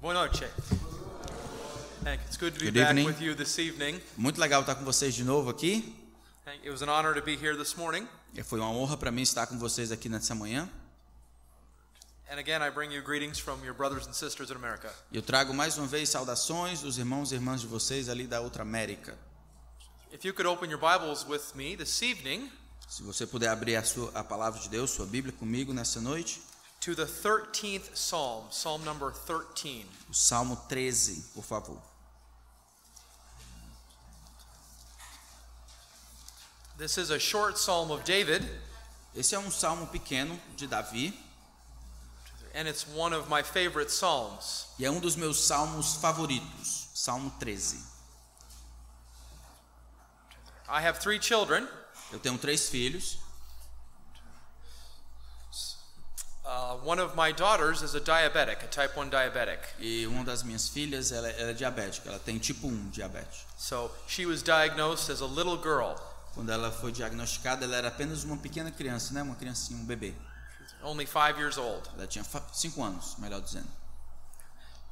Boa noite. Thank you. It's good to be Good back evening. with you this evening. Muito legal estar com vocês de novo aqui. Thank- It was an honor to be here this morning. Foi uma honra para mim estar com vocês aqui nessa manhã. And again, I bring you greetings from your brothers and sisters in America. Eu trago mais uma vez saudações dos irmãos e irmãs de vocês ali da outra América. If you could open your Bibles with me this evening Se você puder abrir a, sua, a palavra de Deus, sua Bíblia comigo nessa noite, to the 13th Psalm, Psalm number 13. o Salmo 13, por favor. This is a short psalm of David, Esse é um salmo pequeno de Davi and it's one of my favorite psalms. e é um dos meus salmos favoritos, Salmo 13. I have three children. Eu tenho três filhos. Uh, one of my daughters is a diabetic, a type 1 diabetic. E uma das minhas filhas, ela, ela é diabética, ela tem tipo 1 diabetes. So she was diagnosed as a little girl, Quando ela foi diagnosticada, ela era apenas uma pequena criança, né? Uma criancinha, um bebê. only five years old. Ela tinha 5 anos, melhor dizendo.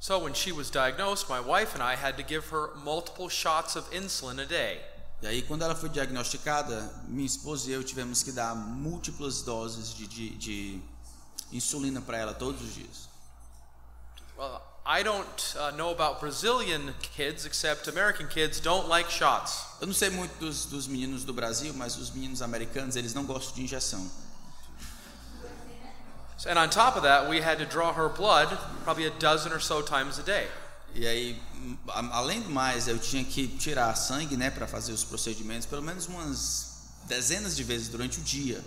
So when she was diagnosed, my wife and I had to give her multiple shots of insulin a day. E aí, quando ela foi diagnosticada, minha esposa e eu tivemos que dar múltiplas doses de, de, de insulina para ela todos os dias. Well, I don't uh, know about Brazilian kids, except American kids don't like shots. Eu não sei muito dos, dos meninos do Brasil, mas os meninos americanos, eles não gostam de injeção. And on top of that, we had to draw her blood probably a dozen or so times a day. E aí, além do mais, eu tinha que tirar sangue, né, para fazer os procedimentos, pelo menos umas dezenas de vezes durante o dia.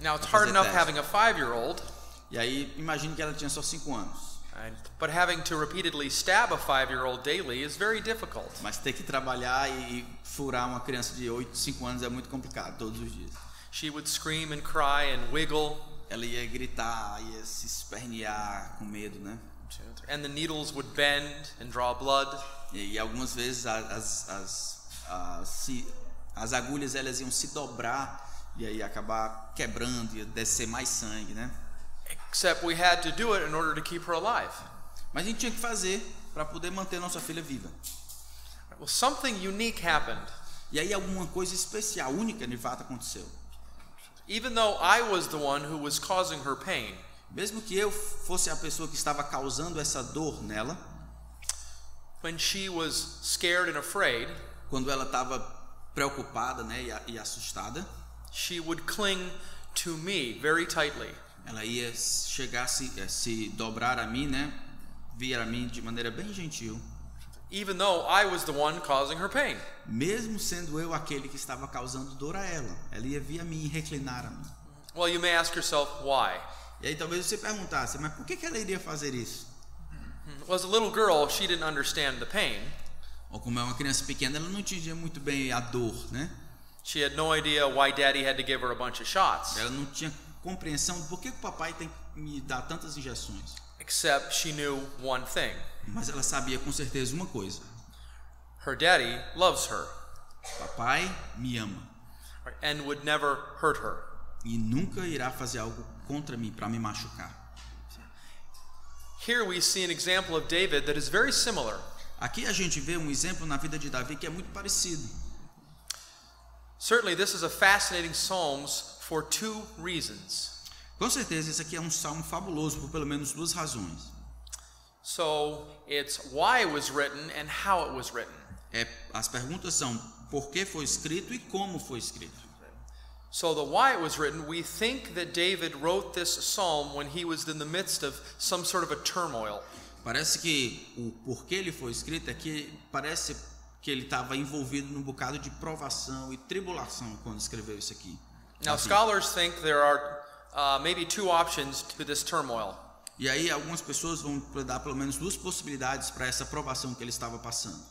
Now, it's hard enough Dad. having a five year old, E aí, imagine que ela tinha só 5 anos. but having to repeatedly stab a five year old daily is very difficult. Mas ter que trabalhar e furar uma criança de 8, 5 anos é muito complicado, todos os dias. She would scream and cry and wiggle, Ela ia gritar, ia se espernear com medo, né? and the needles would bend and draw blood. E, e algumas vezes as, as, as, se- as agulhas elas iam se dobrar e aí acabar quebrando, ia descer mais sangue, né? Except we had to do it in order to keep her alive. Mas a gente tinha que fazer para poder manter nossa filha viva. Well, something unique happened. E aí alguma coisa especial, única de fato aconteceu. Even though I was the one who was causing her pain, Mesmo que eu fosse a pessoa que estava causando essa dor nela, when she was scared and afraid, quando ela estava preocupada né, e, e assustada, she would cling to me very tightly. Ela ia chegar a se, a se dobrar a mim, né? Vir a mim de maneira bem gentil, even though I was the one causing her pain. mesmo sendo eu aquele que estava causando dor a ela. Ela ia vir a mim e reclinar a mim. Well, you may ask yourself why. E aí talvez você perguntasse, mas por que, que ela iria fazer isso? Well, as a little girl, she didn't understand the pain. Ou como é uma criança pequena, ela não entendia muito bem a dor, né? She had no idea why daddy had to give her a bunch of shots, Ela não tinha compreensão de por que que o papai tem que me dar tantas injeções. except she knew one thing Mas ela sabia com certeza uma coisa: her daddy loves her papai me ama and would never hurt her. e nunca irá fazer algo contra mim para me machucar. Here we see an example of David that is very similar. Aqui a gente vê um exemplo na vida de Davi que é muito parecido. Certainly, this is a fascinating Psalms for two reasons. Com certeza, esse aqui é um salmo fabuloso por pelo menos duas razões. So, it's why it was written and how it was written. É, as perguntas são por que foi escrito e como foi escrito. So, the why it was written, we think that David wrote this psalm when he was in the midst of some sort of a turmoil. Parece que o porquê ele foi escrito é que parece que ele estava envolvido num bocado de provação e tribulação quando escreveu isso aqui. Now, Davi. scholars think there are uh, maybe two options to this turmoil. E aí algumas pessoas vão dar pelo menos duas possibilidades para essa provação que ele estava passando.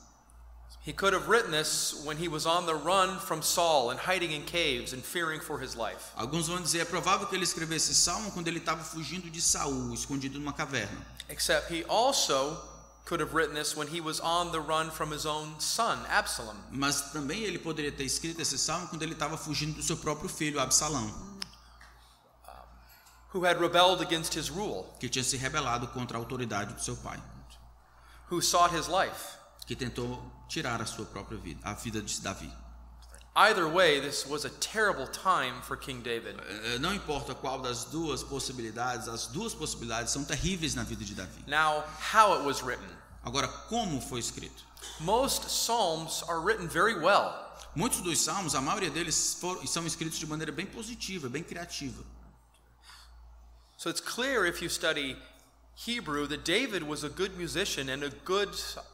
He could have written this when he was on the run from Saul and hiding in caves and fearing for his life. Alguns vão dizer é provável que ele escrevesse esse salmo quando ele estava fugindo de Saul, escondido numa caverna. Except he also could have written this when he was on the run from his own son, Absalom. Mas também ele poderia ter escrito esse salmo quando ele estava fugindo do seu próprio filho Absalão, who had rebelled against his rule. que tinha se rebelado contra a autoridade do seu pai. who sought his life. que tentou tirar a sua própria vida, a vida de Davi. Either way, this was a terrible time for King David. Eh, Não importa qual das duas possibilidades, as duas possibilidades são terríveis na vida de Davi. Now, how it was written. Agora, como foi escrito? Most psalms are written very well. Muitos dos salmos, a maioria deles foram, são escritos de maneira bem positiva, bem criativa. So it's clear if you study Hebrew that David was a good musician and a good,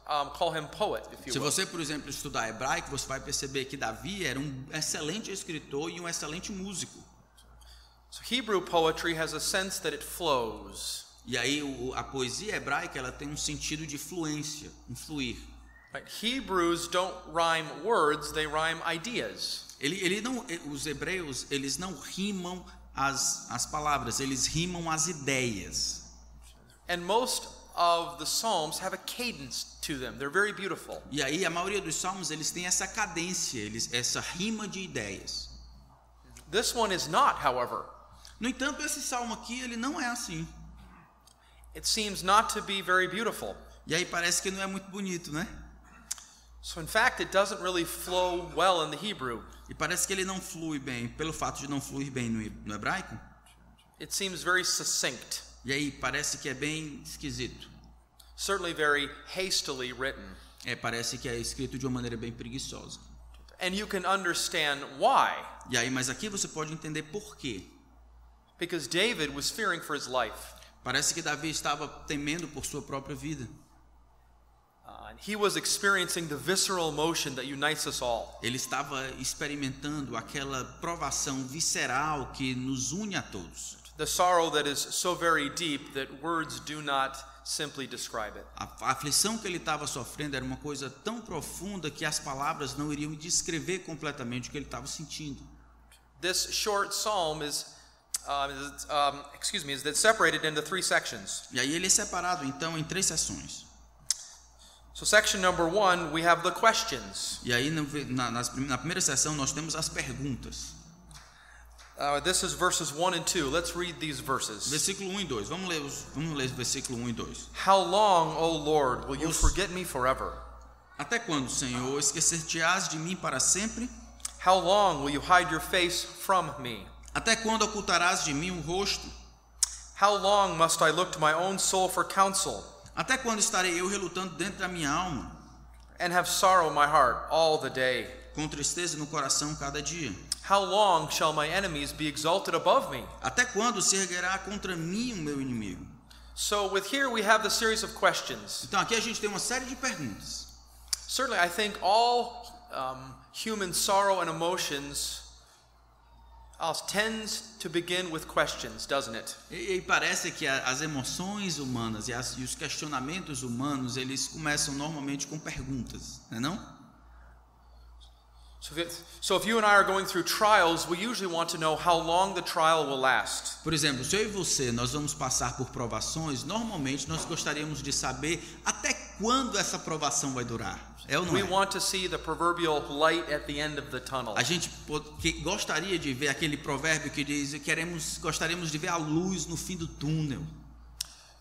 um, call him poet, if Se you will. você, por exemplo, estudar hebraico, você vai perceber que Davi era um excelente escritor e um excelente músico. So Hebrew poetry has a sense that it flows. E aí a poesia hebraica ela tem um sentido de fluência, fluir. Right? Hebrews don't rhyme words, they rhyme ideas. Ele, ele não, eh, os hebreus eles não rimam as, as palavras, eles rimam as ideias. And most of the psalms have a cadence to them. They're very beautiful. E aí a maioria dos salmos eles têm essa cadência, eles, essa rima de ideias. This one is not, however. No entanto, esse salmo aqui ele não é assim. It seems not to be very beautiful. E aí parece que não é muito bonito, né? So, in fact, it doesn't really flow well in the Hebrew. E parece que ele não flui bem, pelo fato de não fluir bem no, he- no hebraico. It seems very succinct, E aí parece que é bem esquisito. certainly very hastily written. É, parece que é escrito de uma maneira bem preguiçosa. And you can understand why. E aí, mas aqui você pode entender por quê. Because David was fearing for his life. Parece que Davi estava temendo por sua própria vida. Uh, and he was experiencing the visceral emotion that unites us all. Ele estava experimentando aquela provação visceral que nos une a todos. The sorrow that is so very deep that words do not simply describe it. A aflição que ele estava sofrendo era uma coisa tão profunda que as palavras não iriam descrever completamente o que ele estava sentindo. This short psalm is, is um, excuse me, is separated into three sections. E aí ele é separado então em três sessões. So, section number one, we have the questions. E aí na, prim- na primeira sessão nós temos as perguntas. Uh, this is verses one and two. Let's read these verses. Versículo 1 e 2. Vamos ler os, vamos ler o versículo 1 e 2. How long, O Lord, will you Os- forget me forever? Até quando, Senhor, esquecer-te-ás de mim para sempre? How long will you hide your face from me? Até quando ocultarás de mim o rosto? How long must I look to my own soul for counsel Até quando estarei eu relutando dentro da minha alma, and have sorrow in my heart all the day? com tristeza no coração cada dia? How long shall my enemies be exalted above me? Até quando se erguerá contra mim o meu inimigo? So, with here we have the series of questions. Então aqui a gente tem uma série de perguntas. Certainly, I think all um, human sorrow and emotions tends to begin with questions, doesn't it? E, e parece que a- as emoções humanas e, as- e os questionamentos humanos, eles começam normalmente com perguntas, não é não? Por exemplo, se eu e você nós vamos passar por provações, normalmente nós gostaríamos de saber até quando essa provação vai durar. É ou não We é? want to see the proverbial light at the end of the tunnel. A gente gostaria de ver aquele provérbio que diz queremos gostaríamos de ver a luz no fim do túnel.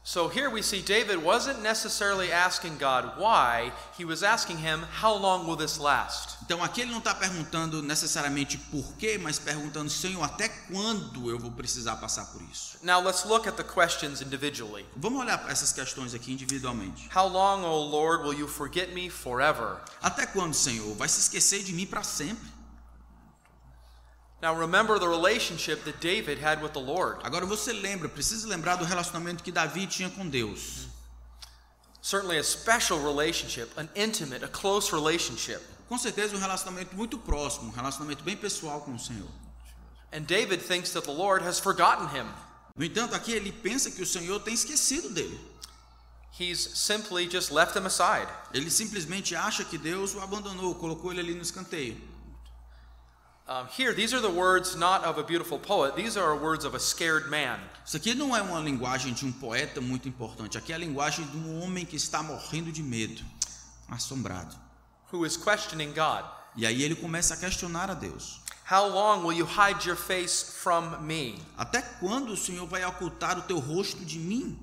So here we see David wasn't necessarily asking God why, he was asking him, How long will this last? Então aqui ele não está perguntando necessariamente por quê, mas perguntando Senhor até quando eu vou precisar passar por isso. Now let's look at the questions individually. Vamos olhar para essas questões aqui individualmente. How long, O Lord, will you forget me forever? Até quando, Senhor? Vai se esquecer de mim para sempre? Now remember the relationship that David had with the Lord. Agora você lembra, precisa lembrar do relacionamento que Davi tinha com Deus. Certainly a special relationship, an intimate, a close relationship. Com certeza um relacionamento muito próximo, um relacionamento bem pessoal com o Senhor. And David thinks that the Lord has forgotten him. No entanto, aqui ele pensa que o Senhor tem esquecido dele. He's simply just left him aside. Ele simplesmente acha que Deus o abandonou, colocou ele ali no escanteio. Um, here, these are the words not of a beautiful poet, these are words of a scared man. Isso aqui não é uma linguagem de um poeta muito importante. Aqui é a linguagem de um homem que está morrendo de medo, assombrado. who is questioning God. E aí ele começa a questionar a Deus. How long will you hide your face from me? Até quando o Senhor vai ocultar o teu rosto de mim?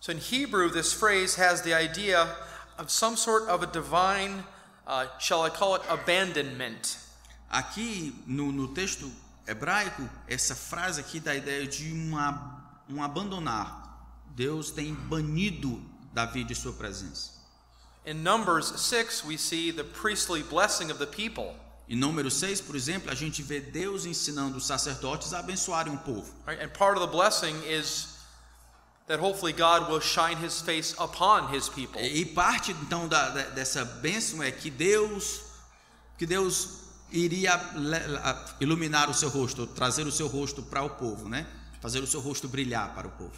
So in Hebrew, this phrase has the idea of some sort of a divine, uh, shall I call it, abandonment. Aqui no, no texto hebraico, essa frase aqui dá a ideia de uma, um abandonar. Deus tem banido Davi de sua presença. In Numbers 6, we see the priestly blessing of the people. Em número 6, por exemplo, a gente vê Deus ensinando os sacerdotes a abençoarem o povo. Right? And part of the blessing is that hopefully God will shine his face upon his people. E parte então da, da- dessa bênção é que Deus, que Deus iria iluminar o seu rosto, trazer o seu rosto para o povo, né? Fazer o seu rosto brilhar para o povo.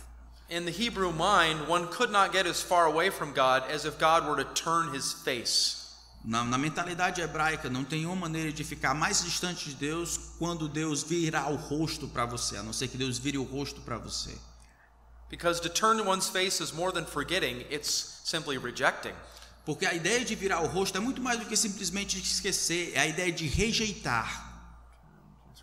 In the Hebrew mind, one could not get as far away from God as if God were to turn his face. Na, na mentalidade hebraica, não tem uma maneira de ficar mais distante de Deus quando Deus virar o rosto para você, a não ser que Deus vire o rosto para você. Because to turn one's face is more than forgetting, it's simply rejecting. Porque a ideia de virar o rosto é muito mais do que simplesmente esquecer, é a ideia de rejeitar.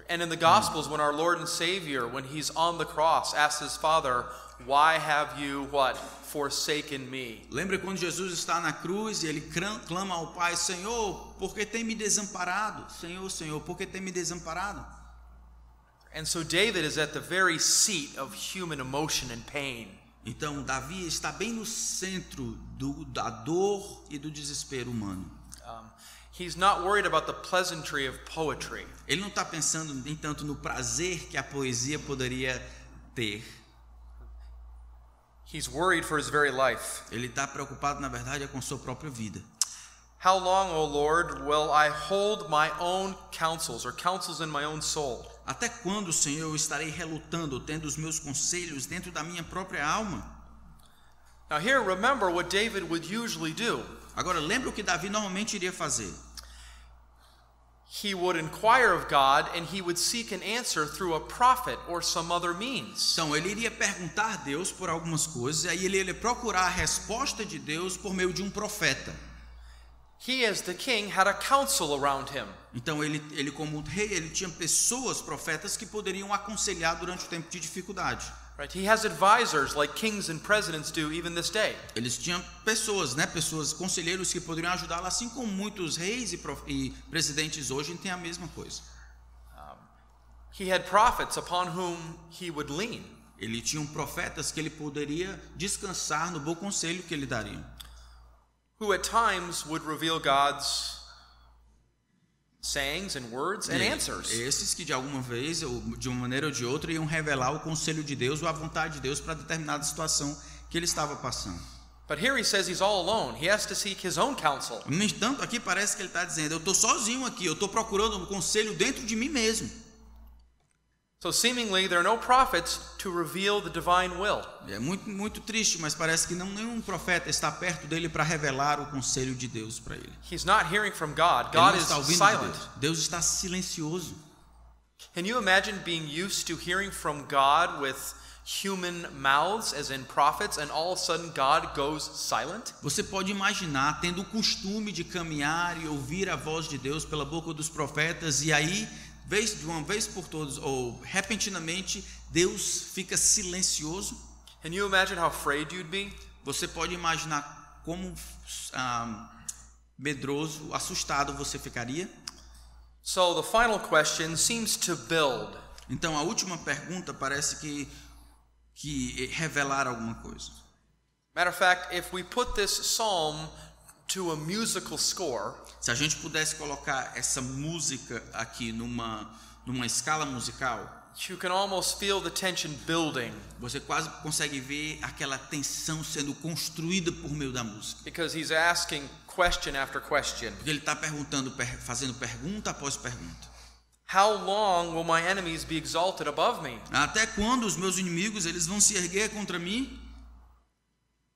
And in the Gospels, when our Lord and Savior, when he's on the cross, asks his Father, Why have you what? Forsaken me. Lembra quando Jesus está na cruz e ele clama ao Pai: Senhor, por que tem me desamparado? Senhor, Senhor, por que tem me desamparado? And so David is at the very seat of human emotion and pain. Então, Davi está bem no centro do, da dor e do desespero humano. Um, he's not worried about the pleasantry of poetry. Ele não está pensando, nem tanto, no prazer que a poesia poderia ter. He's worried for his very life. Ele está preocupado, na verdade, é com sua própria vida. How long, O Lord, will I hold my own counsels or counsels in my own soul? Até quando, Senhor, estarei relutando, tendo os meus conselhos dentro da minha própria alma? Now, here, remember what David would usually do. Agora, lembra o que Davi normalmente iria fazer? He would inquire of God and he would seek an answer through a prophet or some other means. Então, ele iria perguntar a Deus por algumas coisas, e aí ele iria procurar a resposta de Deus por meio de um profeta. He, as the king, had a council around him. Então, ele, ele como rei, ele tinha pessoas, profetas, que poderiam aconselhar durante o tempo de dificuldade. Right? He has advisors like kings and presidents do even this day. Eles tinham pessoas, né, pessoas, conselheiros que poderiam ajudá-lo, assim como muitos reis e, e presidentes hoje têm a mesma coisa. He had prophets upon whom he would lean. Ele tinha um profetas que ele poderia descansar no bom conselho que ele daria. Who at times would reveal God's sayings and words and answers. Esses que de alguma vez, ou de uma maneira ou de outra, iam revelar o conselho de Deus ou a vontade de Deus para determinada situação que ele estava passando. But here he says he's all alone. He has to seek his own counsel. No entanto, aqui parece que ele está dizendo: eu estou sozinho aqui, eu estou procurando um conselho dentro de mim mesmo. So seemingly there are no prophets to reveal the divine will. É muito, muito triste, mas parece que não nenhum profeta está perto dele para revelar o conselho de Deus para ele. He's not hearing from God. God is ouvindo de silent. Deus. Deus está silencioso. Can you imagine being used to hearing from God with human mouths, as in prophets, and all of a sudden God goes silent? Você pode imaginar tendo o costume de caminhar e ouvir a voz de Deus pela boca dos profetas e aí, vez de uma vez por todas ou repentinamente, Deus fica silencioso. Can you imagine how afraid you'd be? Você pode imaginar como ah, medroso, assustado você ficaria? So the final question seems to build. Então a última pergunta parece que que revelar alguma coisa. Matter of fact, if we put this psalm to a musical score, Se a gente pudesse colocar essa música aqui numa numa escala musical, you can almost feel the tension building Você quase consegue ver aquela tensão sendo construída por meio da música. because he's asking question after question. Porque ele está perguntando, per- fazendo pergunta após pergunta. How long will my enemies be exalted above me? Até quando os meus inimigos eles vão se erguer contra mim?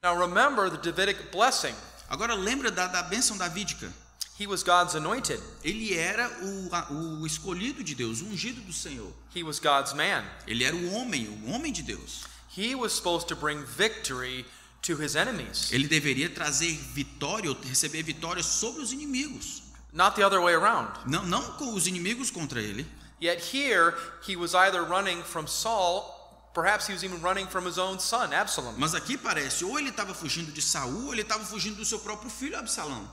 Now remember the Davidic blessing. Agora lembra da, da bênção davídica. He was God's anointed. Ele era o, o escolhido de Deus, o ungido do Senhor. He was God's man. Ele era o homem, o homem de Deus. He was supposed to bring victory to his enemies, Ele deveria trazer vitória, ou receber vitória sobre os inimigos. not the other way around. Não, não com os inimigos contra ele. Yet here he was either running from Saul Perhaps he was even running from his own son, Absalom. Mas aqui parece, ou ele estava fugindo de Saul, ou ele estava fugindo do seu próprio filho Absalão.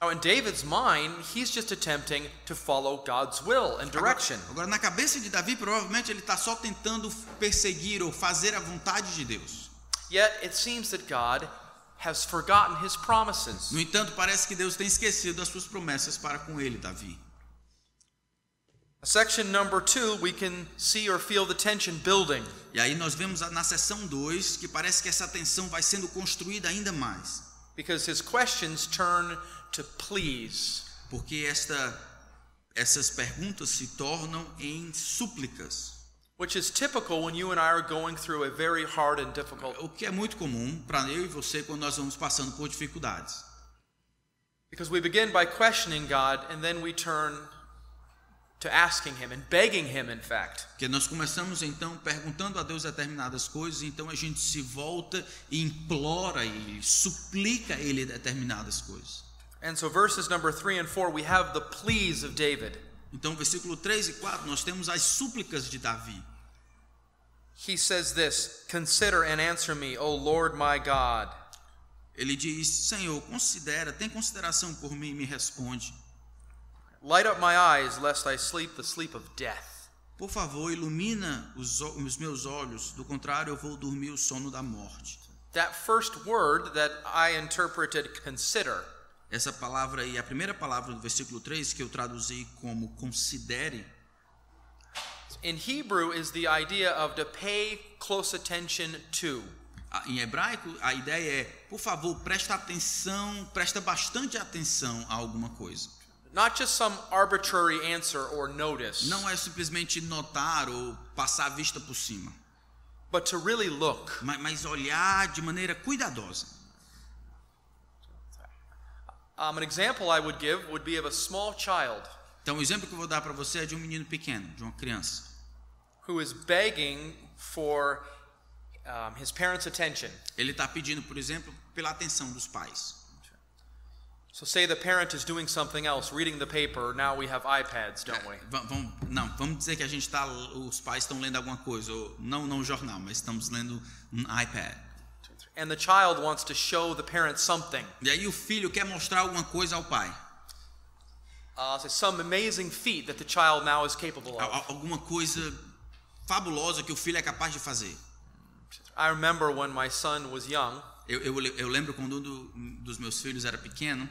Now, in David's mind, he's just attempting to follow God's will and direction. Agora, agora, na cabeça de Davi, provavelmente ele está só tentando perseguir ou fazer a vontade de Deus. Yet it seems that God has forgotten his promises. No entanto, parece que Deus tem esquecido as suas promessas para com ele, Davi. Section number two, we can see or feel the tension building. E aí nós vemos na seção 2 que parece que essa tensão vai sendo construída ainda mais. Because his questions turn to please. Porque esta, essas perguntas se tornam em súplicas. Which is typical when you and I are going through a very hard and difficult. O que é muito comum para eu e você quando nós vamos passando por dificuldades. Because we begin by questioning God and then we turn to asking him and begging him in fact. Porque nós começamos então perguntando a Deus determinadas coisas, então a gente se volta e implora e suplica a ele determinadas coisas. And so verses number 3 and 4 we have the pleas of David. Então, versículo 3 e 4, nós temos as súplicas de Davi. He says this, "Consider and answer me, O Lord my God." Ele diz: Senhor, considera, tem consideração por mim e me responde. Light up my eyes lest I sleep the sleep of death. Por favor, ilumina os, os meus olhos, do contrário, eu vou dormir o sono da morte. That first word that I interpreted consider Essa palavra aí, a primeira palavra do versículo 3, que eu traduzi como considere, in Hebrew is the idea of to pay close attention to. em hebraico, a ideia é, por favor, presta atenção, presta bastante atenção a alguma coisa. Not just some arbitrary answer or notice, Não é simplesmente notar ou passar a vista por cima, but to really look. ma- mas olhar de maneira cuidadosa. Um, an example I would give would be of a small child Então, o exemplo que eu vou dar para você é de um menino pequeno, de uma criança. who is begging for um, his parents' attention. Ele está pedindo, por exemplo, pela atenção dos pais. So, say the parent is doing something else, reading the paper. Now we have iPads, don't we? Va- Vamos, não, vamos dizer que a gente tá, os pais estão lendo alguma coisa, ou não, não jornal, mas estamos lendo um iPad. And the child wants to show the parent something, E aí o filho quer mostrar alguma coisa ao pai, uh, say some amazing feat that the child now is capable of. al- alguma coisa fabulosa que o filho é capaz de fazer. I remember when my son was young, Eu, eu, eu lembro quando um do- dos meus filhos era pequeno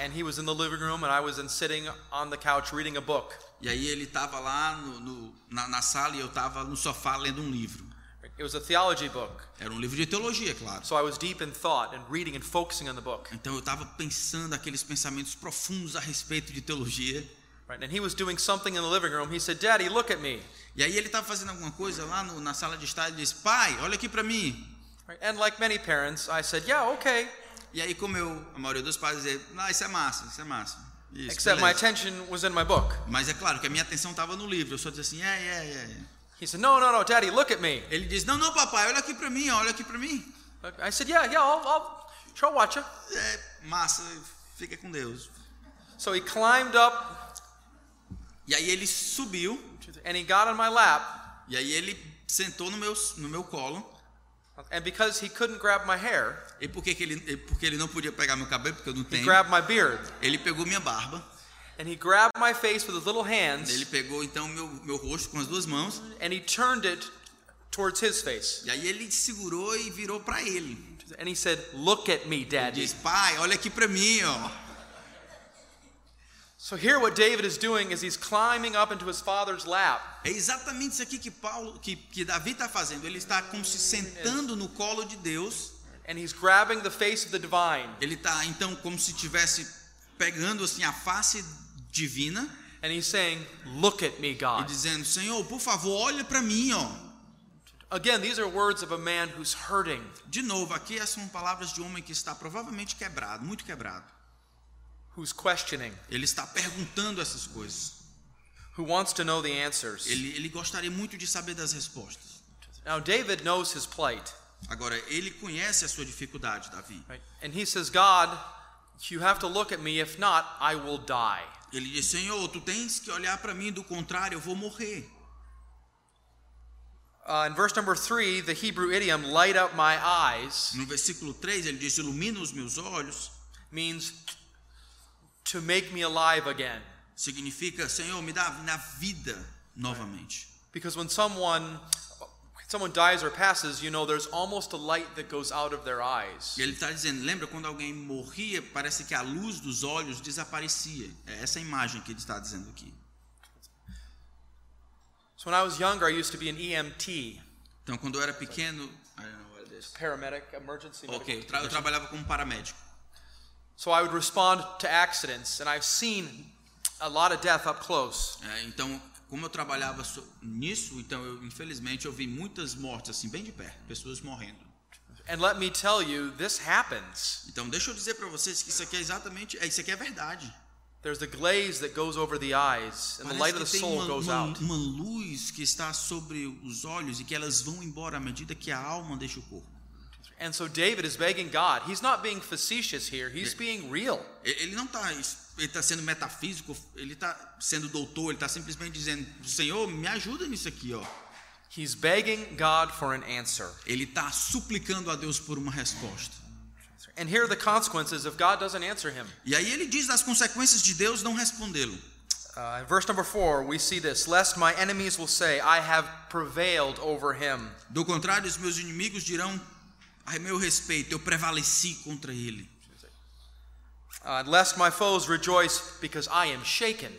and he was in the living room, and I was in sitting on the couch reading a book. e aí ele estava lá no, no- na, na sala e eu estava no sofá lendo um livro. It was a theology book, Era um livro de teologia, claro. so I was deep in thought and reading and focusing on the book. Então eu estava pensando aqueles pensamentos profundos a respeito de teologia. Right? And he was doing something in the living room. He said, "Daddy, look at me." E aí ele estava fazendo alguma coisa lá no- na sala de estar e disse: Pai, olha aqui para mim. Right? And like many parents, I said, "Yeah, okay." E aí, como eu, a maioria dos pais dizia: Ah, isso é massa, isso é massa. Isso, Except my beleza." attention was in my book. Mas é claro que a minha atenção estava no livro. Eu só dizia assim: É, é, é. é." He said, "No, no, no, Daddy, look at me." Ele disse: Não, não, papai, olha aqui para mim, olha aqui para mim. I said, "Yeah, yeah, I'll, I'll sure watch you." É massa, fica com Deus. So he climbed up E aí ele subiu, and he got on my lap. e aí ele sentou no meu, no meu colo. And because he couldn't grab my hair, E por que, que ele, porque ele não podia pegar meu cabelo, porque eu não he tenho, grabbed my beard. ele pegou minha barba. And he grabbed my face with his little hands Ele pegou então meu, meu rosto com as duas mãos. and he turned it towards his face. E aí ele segurou e virou para ele. And he said, Look at me, Ele Daddy. disse: Pai, olha aqui para mim, ó. So here what David is doing is he's climbing up into his father's lap. É exatamente isso aqui que Paulo, que, que Davi está fazendo. Ele está como se sentando no colo de Deus. And he's grabbing the face of the divine. Ele está então como se estivesse pegando assim a face divina And he's saying, Look at me, e God. dizendo: Senhor, por favor, olha para mim, ó. Again, these are words of a man who's hurting, De novo, aqui são palavras de um homem que está provavelmente quebrado, muito quebrado. Who's questioning, Ele está perguntando essas coisas. who wants to know the answers. Ele, ele gostaria muito de saber das respostas. Now, David knows his plight. Agora, ele conhece a sua dificuldade, Davi. Right? And he says, God, you have to look at me. If not, I will die. Ele diz: Senhor, tu tens que olhar para mim, do contrário, eu vou morrer. Uh, in verse number three, the Hebrew idiom "light up my eyes" No versículo 3 ele diz: Ilumina os meus olhos. means to make me alive again. Significa, Senhor, me dá na vida novamente. Because when someone someone dies or passes, you know there's almost a light that goes out of their eyes. E ele está dizendo: lembra quando alguém morria, parece que a luz dos olhos desaparecia. É essa imagem que ele está dizendo aqui. So when I was younger, I used to be an EMT, Então, quando eu era pequeno. I don't know what it is. paramedic, emergency. Ok, eu, tra- eu trabalhava como paramédico. So I would respond to accidents, and I've seen a lot of death up close. É, então, como eu trabalhava so- nisso, então eu, infelizmente eu vi muitas mortes assim bem de perto, pessoas morrendo. And let me tell you, this happens. Então, deixa eu dizer para vocês que isso aqui é exatamente, é, isso aqui é verdade. There's the glaze that goes over the eyes, and the light of the Parece soul uma, goes uma, out. uma luz que está sobre os olhos e que elas vão embora à medida que a alma deixa o corpo. And so David is begging God. He's not being facetious here, he's being real. Ele não está ele tá sendo metafísico, ele está sendo doutor, ele está simplesmente dizendo, Senhor, me ajuda nisso aqui, ó. He's begging God for an answer. Ele está suplicando a Deus por uma resposta. And here are the consequences if God doesn't answer him. E aí ele diz das consequências de Deus não respondê-lo. Uh, in verse number four, we see this Lest my enemies will say, I have prevailed over him. Do contrário, os meus inimigos dirão a meu respeito, eu prevaleci contra ele. Lest my foes rejoice because I am shaken.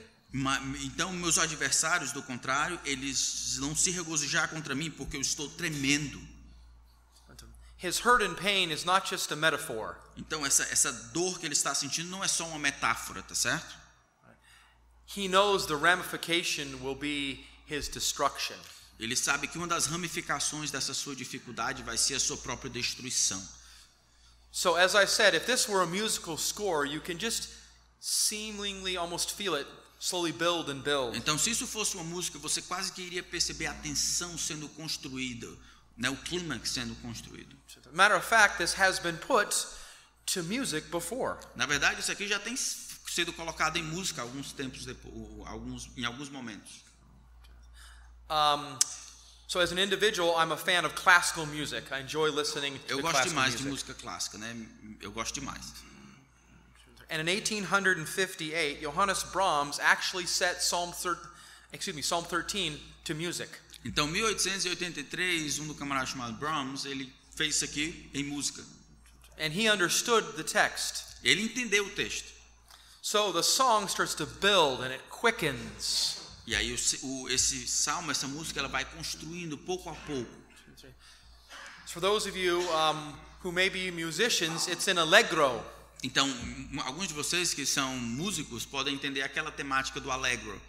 Então, meus adversários, do contrário, eles vão se regozijar contra mim porque eu estou tremendo. His hurt and pain is not just a metaphor. Então, essa, essa dor que ele está sentindo não é só uma metáfora, tá certo? He knows the ramification will be his destruction. Ele sabe que uma das ramificações dessa sua dificuldade vai ser a sua própria destruição. So, as I said, if this were a musical score, you can just seemingly almost feel it slowly build and build. Então, se isso fosse uma música, você quase que iria perceber a tensão sendo construída, né? o clímax sendo construído. Matter of fact, this has been put to music before. Na verdade, isso aqui já tem sido colocado em música alguns tempos depois, alguns, em alguns momentos. Um, so, as an individual, I'm a fan of classical music. I enjoy listening to Eu gosto classical demais de music. música clássica, né? Eu gosto demais. And in 1858, Johannes Brahms actually set Psalm, thir- excuse me, Psalm 13 to music. Então, 1883, um do camarada chamado Brahms, ele fez isso aqui em música. And he understood the text. Ele entendeu o texto. So the song starts to build and it quickens. E aí o, esse salmo, essa música, ela vai construindo pouco a pouco. For those of you um, who may be musicians, it's in allegro. Então, alguns de vocês que são músicos podem entender aquela temática do allegro.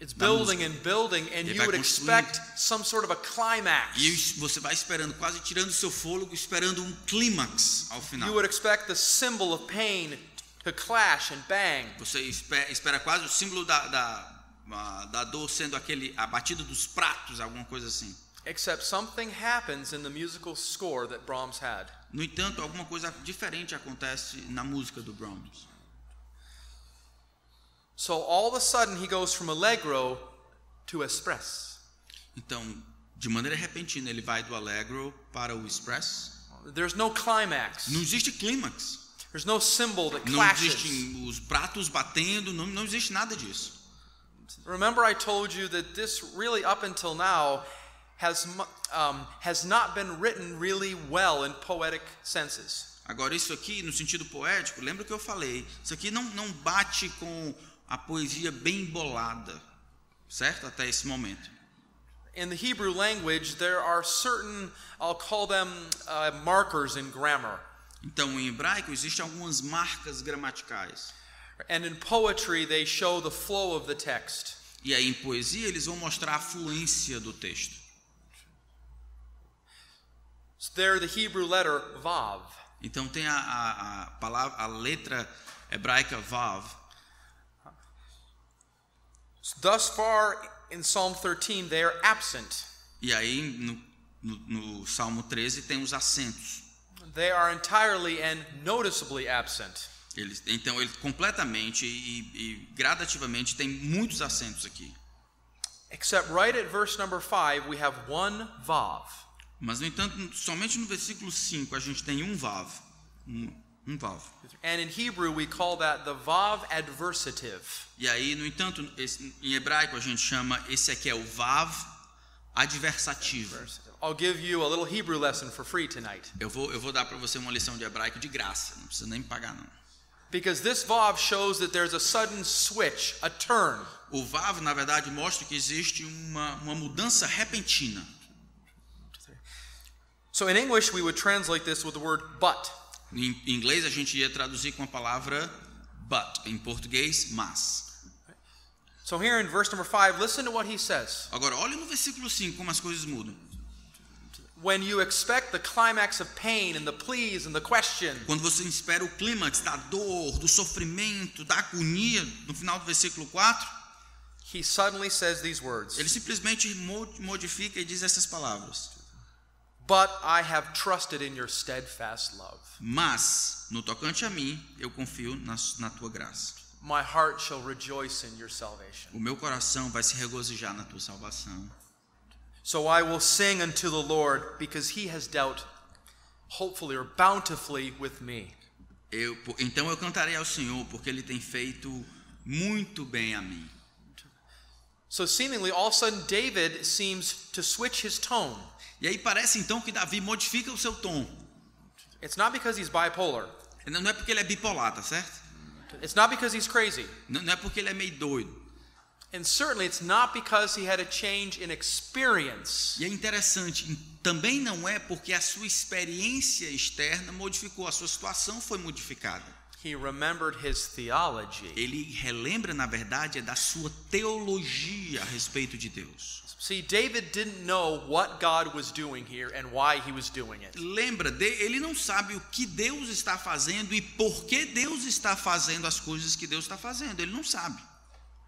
It's building and building, and you would expect some sort of a climax. E você vai esperando, quase tirando seu fôlego, esperando um clímax ao final. You would expect the symbol of pain to clash and bang. Você espera, espera quase o símbolo da, da, da dor sendo aquele a batida dos pratos, alguma coisa assim. Except something happens in the musical score that Brahms had. No entanto, alguma coisa diferente acontece na música do Brahms. So all of a sudden, he goes from allegro to express. Então, de maneira repentina, ele vai do allegro para o express. There's no climax. Não existe clímax. There's no symbol that Não clashes. existem os pratos batendo, não, não existe nada disso. Remember, I told you that this really, up until now, has um, has not been written really well in poetic senses. Agora, isso aqui, no sentido poético, lembra que eu falei? Isso aqui não, não bate com a poesia bem embolada, certo? Até esse momento. In the Hebrew language, there are certain, I'll call them uh, markers in grammar. Então, em hebraico, existem algumas marcas gramaticais. And in poetry, they show the flow of the text. E aí, em poesia, eles vão mostrar a fluência do texto. So there, the Hebrew letter vav. Então, tem a, a, a palavra, a letra hebraica vav. So thus far in Psalm 13, they are absent. E aí, no, no, no Salmo 13, tem os acentos. They are entirely and noticeably absent. Eles, então, ele completamente e, e gradativamente tem muitos acentos aqui. Except right at verse number 5, we have one vav. Mas, no entanto, somente no versículo 5 a gente tem um vav. Um, um vav. And in Hebrew, we call that the vav adversative. E aí, no entanto, esse- em hebraico a gente chama esse aqui é o vav adversativo. I'll give you a little Hebrew lesson for free tonight. Eu vou, eu vou dar para você uma lição de hebraico de graça, não precisa nem pagar não. Because this vav shows that there's a sudden switch, a turn. O vav, na verdade, mostra que existe uma, uma mudança repentina. So in English, we would translate this with the word but. Em inglês a gente ia traduzir com a palavra but, em português, mas. So here in verse number 5, listen to what he says. Agora, olha no versículo 5 como as coisas mudam. Quando você espera o clímax da dor, do sofrimento, da agonia, no final do versículo 4, he suddenly says these words ele simplesmente mo- modifica e diz essas palavras. But I have trusted in your steadfast love. Mas, no tocante a mim, eu confio na, na tua graça. My heart shall rejoice in your salvation. O meu coração vai se regozijar na tua salvação. So I will sing unto the Lord because he has dealt hopefully or bountifully with me. Eu, então eu cantarei ao Senhor, porque Ele tem feito muito bem a mim. So seemingly all of a sudden David seems to switch his tone. E aí parece então que Davi modifica o seu tom. It's not because he's bipolar. Não não é porque ele é bipolar, tá certo? It's not because he's crazy. Não não é porque ele é meio doido. E é interessante, também não é porque a sua experiência externa modificou, a sua situação foi modificada. He remembered his theology. Ele relembra, na verdade, é da sua teologia a respeito de Deus. See, David didn't know what God was doing here and why he was doing it. Lembra, ele não sabe o que Deus está fazendo e por que Deus está fazendo as coisas que Deus está fazendo. Ele não sabe.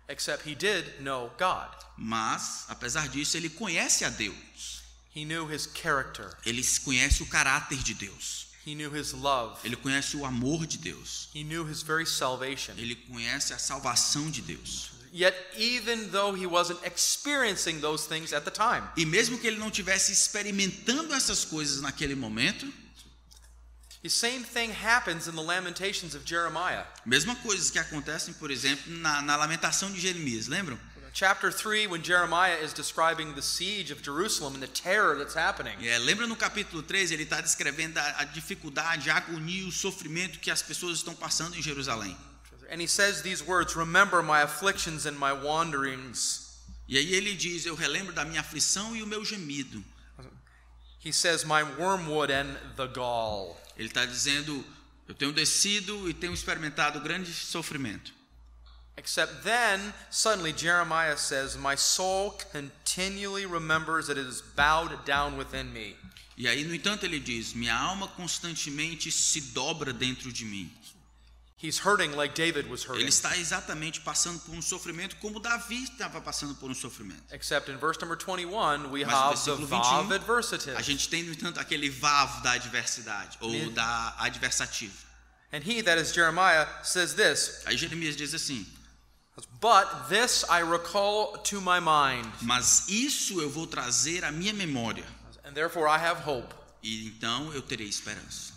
Except he did know God. Mas, apesar disso, ele conhece a Deus. He knew his character. Ele conhece o caráter de Deus. He knew his love. Ele conhece o amor de Deus. He knew his very salvation. Ele conhece a salvação de Deus. Yet, even though he wasn't experiencing those things at the time, E mesmo que ele não tivesse experimentando essas coisas naquele momento, mesma coisas que acontecem, por exemplo, na, na lamentação de Jeremias, lembram? Chapter 3, when Jeremiah is describing the siege of Jerusalem and the terror that's happening, É, lembra no capítulo 3, ele está descrevendo a, a dificuldade, a agonia, o sofrimento que as pessoas estão passando em Jerusalém. and he says these words Remember my afflictions and my wanderings. E aí ele diz: Eu relembro da minha aflição e o meu gemido. He says, My wormwood and the gall. Ele está dizendo: Eu tenho descido e tenho experimentado grande sofrimento. Except then, suddenly Jeremiah says, My soul continually remembers that it is bowed down within me. E aí, no entanto, ele diz: Minha alma constantemente se dobra dentro de mim. Ele está exatamente passando por um sofrimento como Davi estava passando por um sofrimento. Except in verse number 21, we Mas have the vav 21, adversative. A gente tem, no entanto, aquele vav da adversidade, ou da adversativa. And he, that is Jeremiah, says this Aí Jeremias diz assim: But this I recall to my mind, Mas isso eu vou trazer à minha memória, and therefore I have hope. e então eu terei esperança.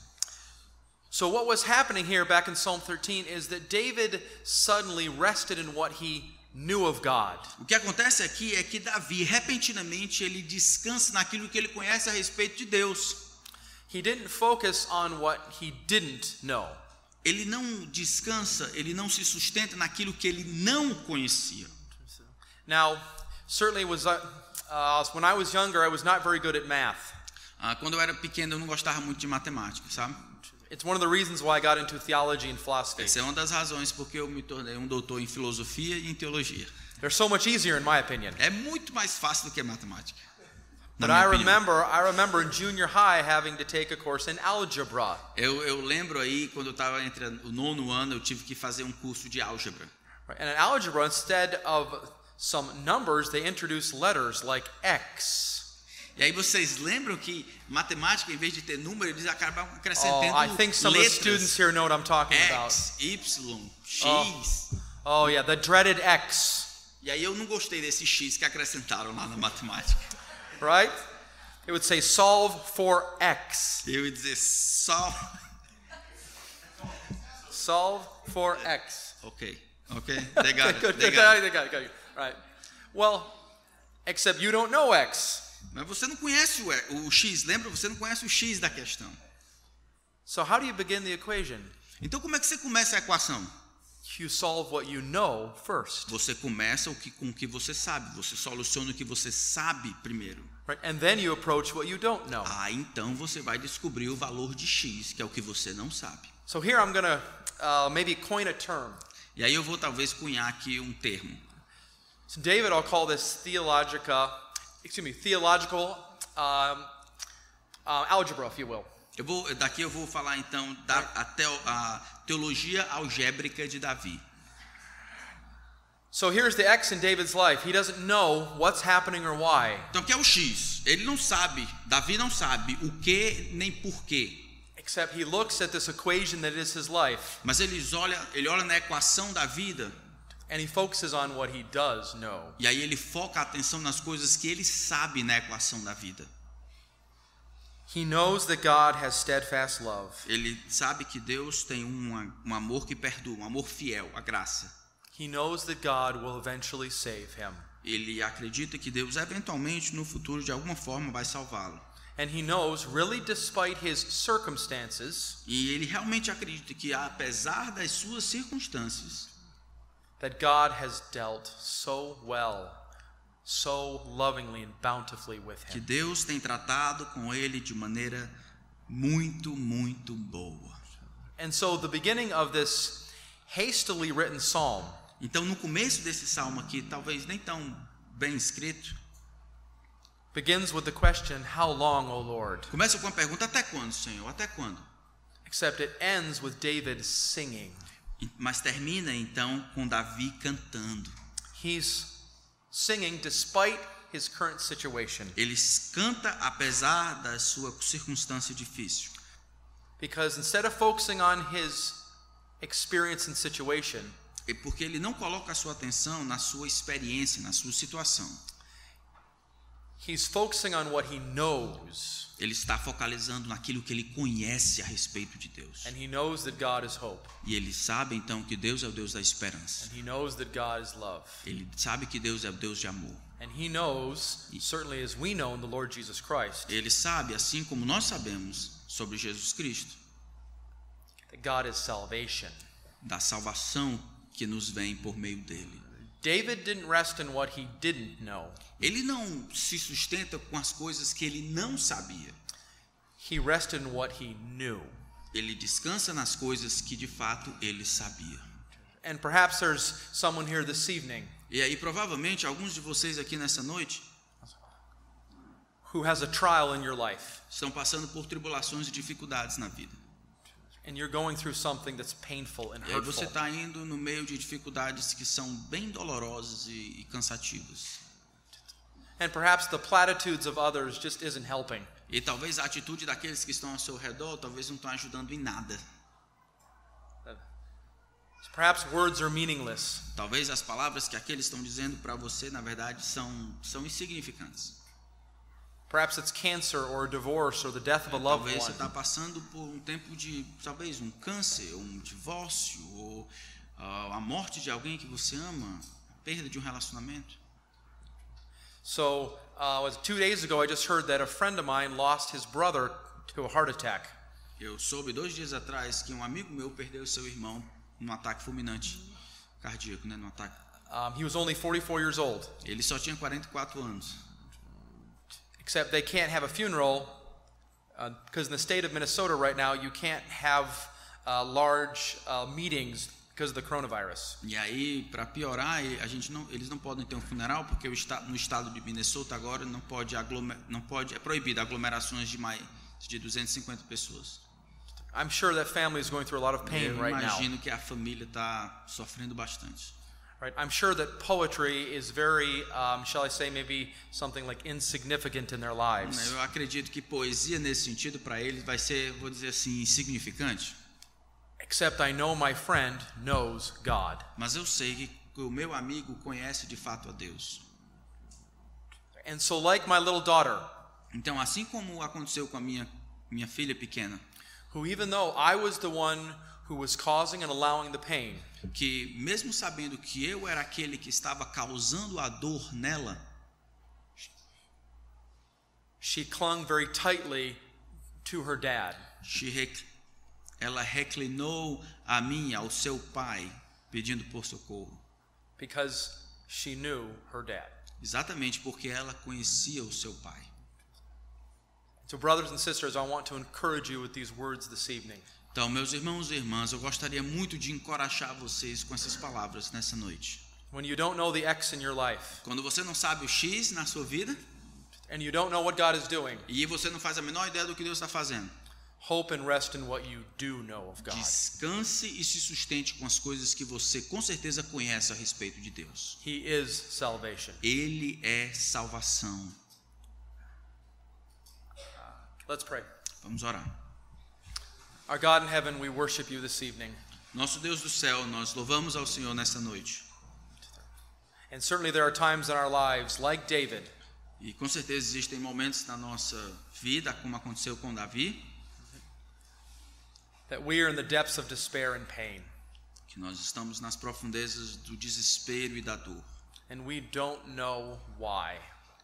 So, what was happening here back in Psalm 13 is that David suddenly rested in what he knew of God. O que acontece aqui é que Davi, repentinamente, ele descansa naquilo que ele conhece a respeito de Deus. He didn't focus on what he didn't know. Ele não descansa, ele não se sustenta naquilo que ele não conhecia. Now, certainly was uh, uh, when I was younger, I was not very good at math. Ah, quando eu era pequeno, eu não gostava muito de matemática, sabe? It's one of the reasons why I got into theology and philosophy. Essa é uma das razões porque eu me tornei um doutor em filosofia e em teologia. They're so much easier, in my opinion. É muito mais fácil do que matemática. But I remember, I remember in junior high having to take a course in algebra. Eu, eu lembro aí, quando eu estava entre o nono ano, eu tive que fazer um curso de álgebra. Right? And in algebra, instead of some numbers, they introduce letters like X. E aí vocês lembram que matemática, em vez de ter número, eles acabam acrescentando Oh, I think some of the letras. students here know what I'm talking about. X, Y, X. Oh. Oh, yeah, the dreaded X. E aí eu não gostei desse x que acrescentaram lá na matemática. right? It would say solve for x. Eu ia dizer só. Solve for x. Ok, ok, legal, good, good, legal. good, good, good. Right. Well, except you don't know x. Mas você não conhece o, e- o x, lembra? Você não conhece o x da questão. So how do you begin the equation? Então como é que você começa a equação? You solve what you know first, Você começa o que, com o que você sabe, você soluciona o que você sabe primeiro. right? And then you approach what you don't know. Ah, então você vai descobrir o valor de x, que é o que você não sabe. So here I'm gonna uh, maybe coin a term. E aí eu vou talvez cunhar aqui um termo. So David, I'll call this theologica, excuse me, theological um, uh, algebra, if you will. Eu vou, daqui eu vou falar então da a, teo- a teologia algébrica de Davi. So here's the X in David's life. He doesn't know what's happening or why, Então, o que é o x? Ele não sabe, Davi não sabe o que nem porquê. except he looks at this equation that is his life Mas ele olha, ele olha na equação da vida and he focuses on what he does know. e aí ele foca a atenção nas coisas que ele sabe na equação da vida. He knows that God has steadfast love. Ele sabe que Deus tem um, um amor que perdoa, um amor fiel, a graça. He knows that God will eventually save him. Ele acredita que Deus eventualmente no futuro de alguma forma vai salvá-lo. And he knows, really, despite his circumstances, E ele realmente acredita que apesar das suas circunstâncias, that God has dealt so well, so lovingly and bountifully with que him. Deus tem tratado com ele de maneira muito, muito boa. And so, the beginning of this hastily written psalm Então, no começo desse salmo aqui, talvez nem tão bem escrito, begins with the question, How long, O Lord? começa com a pergunta: até quando, Senhor? Até quando? Except it ends with David singing. Mas termina então com Davi cantando. He's singing despite his current situation Ele canta apesar da sua circunstância difícil. because instead of focusing on his experience and situation, porque ele não coloca a sua atenção na sua experiência, na sua situação. he's focusing on what he knows. Ele está focalizando naquilo que ele conhece a respeito de Deus. And he knows that God is hope. E ele sabe então que Deus é o Deus da esperança. And he knows that God is love. Ele sabe que Deus é o Deus de amor. And he knows, certainly as we know in the Lord Jesus Christ, Ele sabe, assim como nós sabemos sobre Jesus Cristo, that God is salvation. da salvação que nos vem por meio dele. David didn't rest in what he didn't know. Ele não se sustenta com as coisas que ele não sabia. He rested in what he knew. Ele descansa nas coisas que de fato ele sabia. And perhaps there's someone here this evening E aí, provavelmente, alguns de vocês aqui nessa noite who has a trial in your life estão passando por tribulações e dificuldades na vida. And you're going through something that's painful and E aí você hurtful. está indo no meio de dificuldades que são bem dolorosas e, e cansativas. And perhaps the platitudes of others just isn't helping. E talvez a atitude daqueles que estão ao seu redor talvez não estão ajudando em nada. Perhaps words are meaningless. Talvez as palavras que aqueles estão dizendo para você, na verdade, são, são insignificantes. Perhaps it's cancer or a divorce or the death of a loved Talvez você one. está passando por um tempo de, talvez, um câncer, um divórcio, ou ah, a morte de alguém que você ama, a perda de um relacionamento. So, uh, two days ago, I just heard that a friend of mine lost his brother to a heart attack. Eu soube dois dias atrás que um amigo meu perdeu seu irmão num ataque fulminante cardíaco, né, num ataque. Um, he was only 44 years old, Ele só tinha 44 anos. Except they can't have a funeral because in the state of Minnesota right now, you can't have uh, large uh, meetings because of the coronavirus. E aí, para piorar, a gente não, eles não podem ter um funeral porque o esta, no estado de Minnesota agora não pode aglomer, não pode é proibido aglomerações de mais de 250 pessoas. I'm sure that family is going through a lot of pain Eu right now. imagino que a família está sofrendo bastante. Right? I'm sure that poetry is very, um, shall I say, maybe something like insignificant in their lives. Eu acredito que poesia nesse sentido para eles vai ser, vou dizer assim, insignificante. Except I know my friend knows God. Mas eu sei que o meu amigo conhece de fato a Deus. And so, like my little daughter, Então, assim como aconteceu com a minha minha filha pequena, who even though I was the one who was causing and allowing the pain, que mesmo sabendo que eu era aquele que estava causando a dor nela, she clung very tightly to her dad. she rec- ela reclinou a mim, ao seu pai, pedindo por socorro. because she knew her dad. Exatamente porque ela conhecia o seu pai. So, brothers and sisters, I want to encourage you with these words this evening. Então, meus irmãos e irmãs, eu gostaria muito de encorajar vocês com essas palavras nessa noite. When you don't know the X in your life, Quando você não sabe o X na sua vida and you don't know what God is doing, e você não faz a menor ideia do que Deus está fazendo, hope and rest in what you do know of God. descanse e se sustente com as coisas que você com certeza conhece a respeito de Deus. Ele é salvação. Let's pray. Vamos orar. Our God in heaven, we worship you this evening. Nosso Deus do céu, nós louvamos ao Senhor nesta noite. And certainly there are times in our lives, like David, E com certeza existem momentos na nossa vida, como aconteceu com Davi, that we are in the depths of despair and pain, que nós estamos nas profundezas do desespero e da dor. and we don't know why.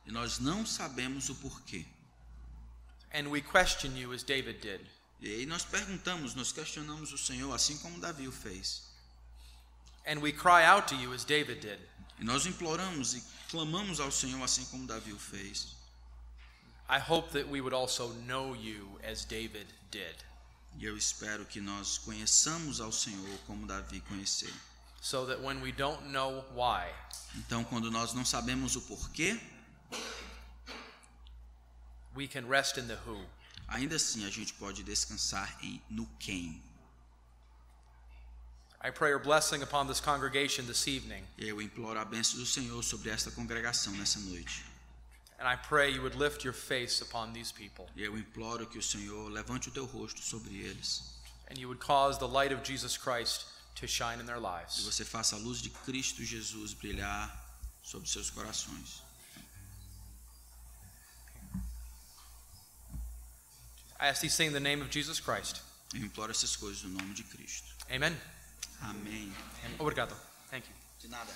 E nós não sabemos o porquê. And we question you as David did. E aí nós perguntamos, nós questionamos o Senhor, assim como Davi o fez. And we cry out to you as David did. E nós imploramos e clamamos ao Senhor, assim como Davi o fez. I hope that we would also know you as David did, E eu espero que nós conheçamos ao Senhor como Davi conheceu. so that when we don't know why, Então, quando nós não sabemos o porquê, we can rest in the who. Ainda assim a gente pode descansar em no quem. I pray your blessing upon this congregation this evening, E eu imploro a bênção do Senhor sobre esta congregação nessa noite. and I pray you would lift your face upon these people, E eu imploro que o Senhor levante o teu rosto sobre eles. and you would cause the light of Jesus Christ to shine in their E lives. você faça a luz de Cristo Jesus brilhar sobre seus corações. I ask these things in the name of Jesus Christ. Eu imploro essas coisas no nome de Cristo. Amen. Amém. Obrigado. Thank you. De nada.